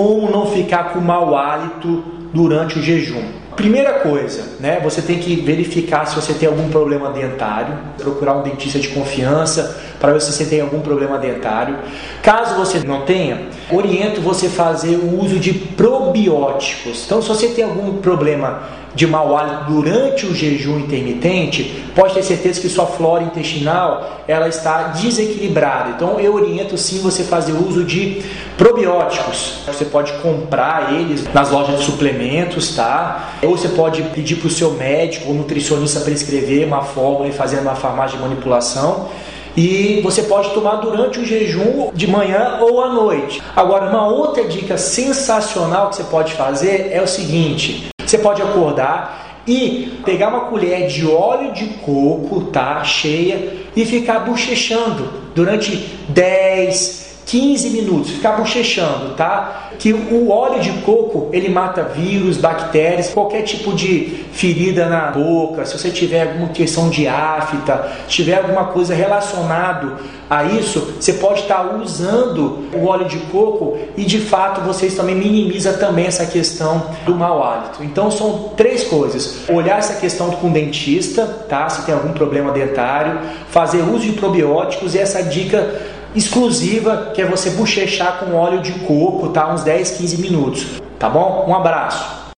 como não ficar com mau hálito durante o jejum. Primeira coisa, né? Você tem que verificar se você tem algum problema dentário, procurar um dentista de confiança para ver se você tem algum problema dentário. Caso você não tenha, oriento você fazer o uso de probióticos. Então, se você tem algum problema de mau hálito durante o jejum intermitente, pode ter certeza que sua flora intestinal ela está desequilibrada. Então eu oriento sim você fazer uso de probióticos. Você pode comprar eles nas lojas de suplementos, tá? Ou você pode pedir para o seu médico ou nutricionista prescrever uma fórmula e fazer uma farmácia de manipulação. E você pode tomar durante o jejum de manhã ou à noite. Agora, uma outra dica sensacional que você pode fazer é o seguinte: você pode acordar e pegar uma colher de óleo de coco, tá? Cheia, e ficar bochechando durante 10, 15 minutos, ficar bochechando, tá? Que o óleo de coco ele mata vírus, bactérias, qualquer tipo de ferida na boca, se você tiver alguma questão de afta, tiver alguma coisa relacionado a isso, você pode estar usando o óleo de coco e de fato vocês também minimiza também essa questão do mau hálito. Então são três coisas: olhar essa questão com o dentista, tá? Se tem algum problema dentário, fazer uso de probióticos e essa dica exclusiva, que é você bochechar com óleo de coco, tá? Uns 10, 15 minutos, tá bom? Um abraço.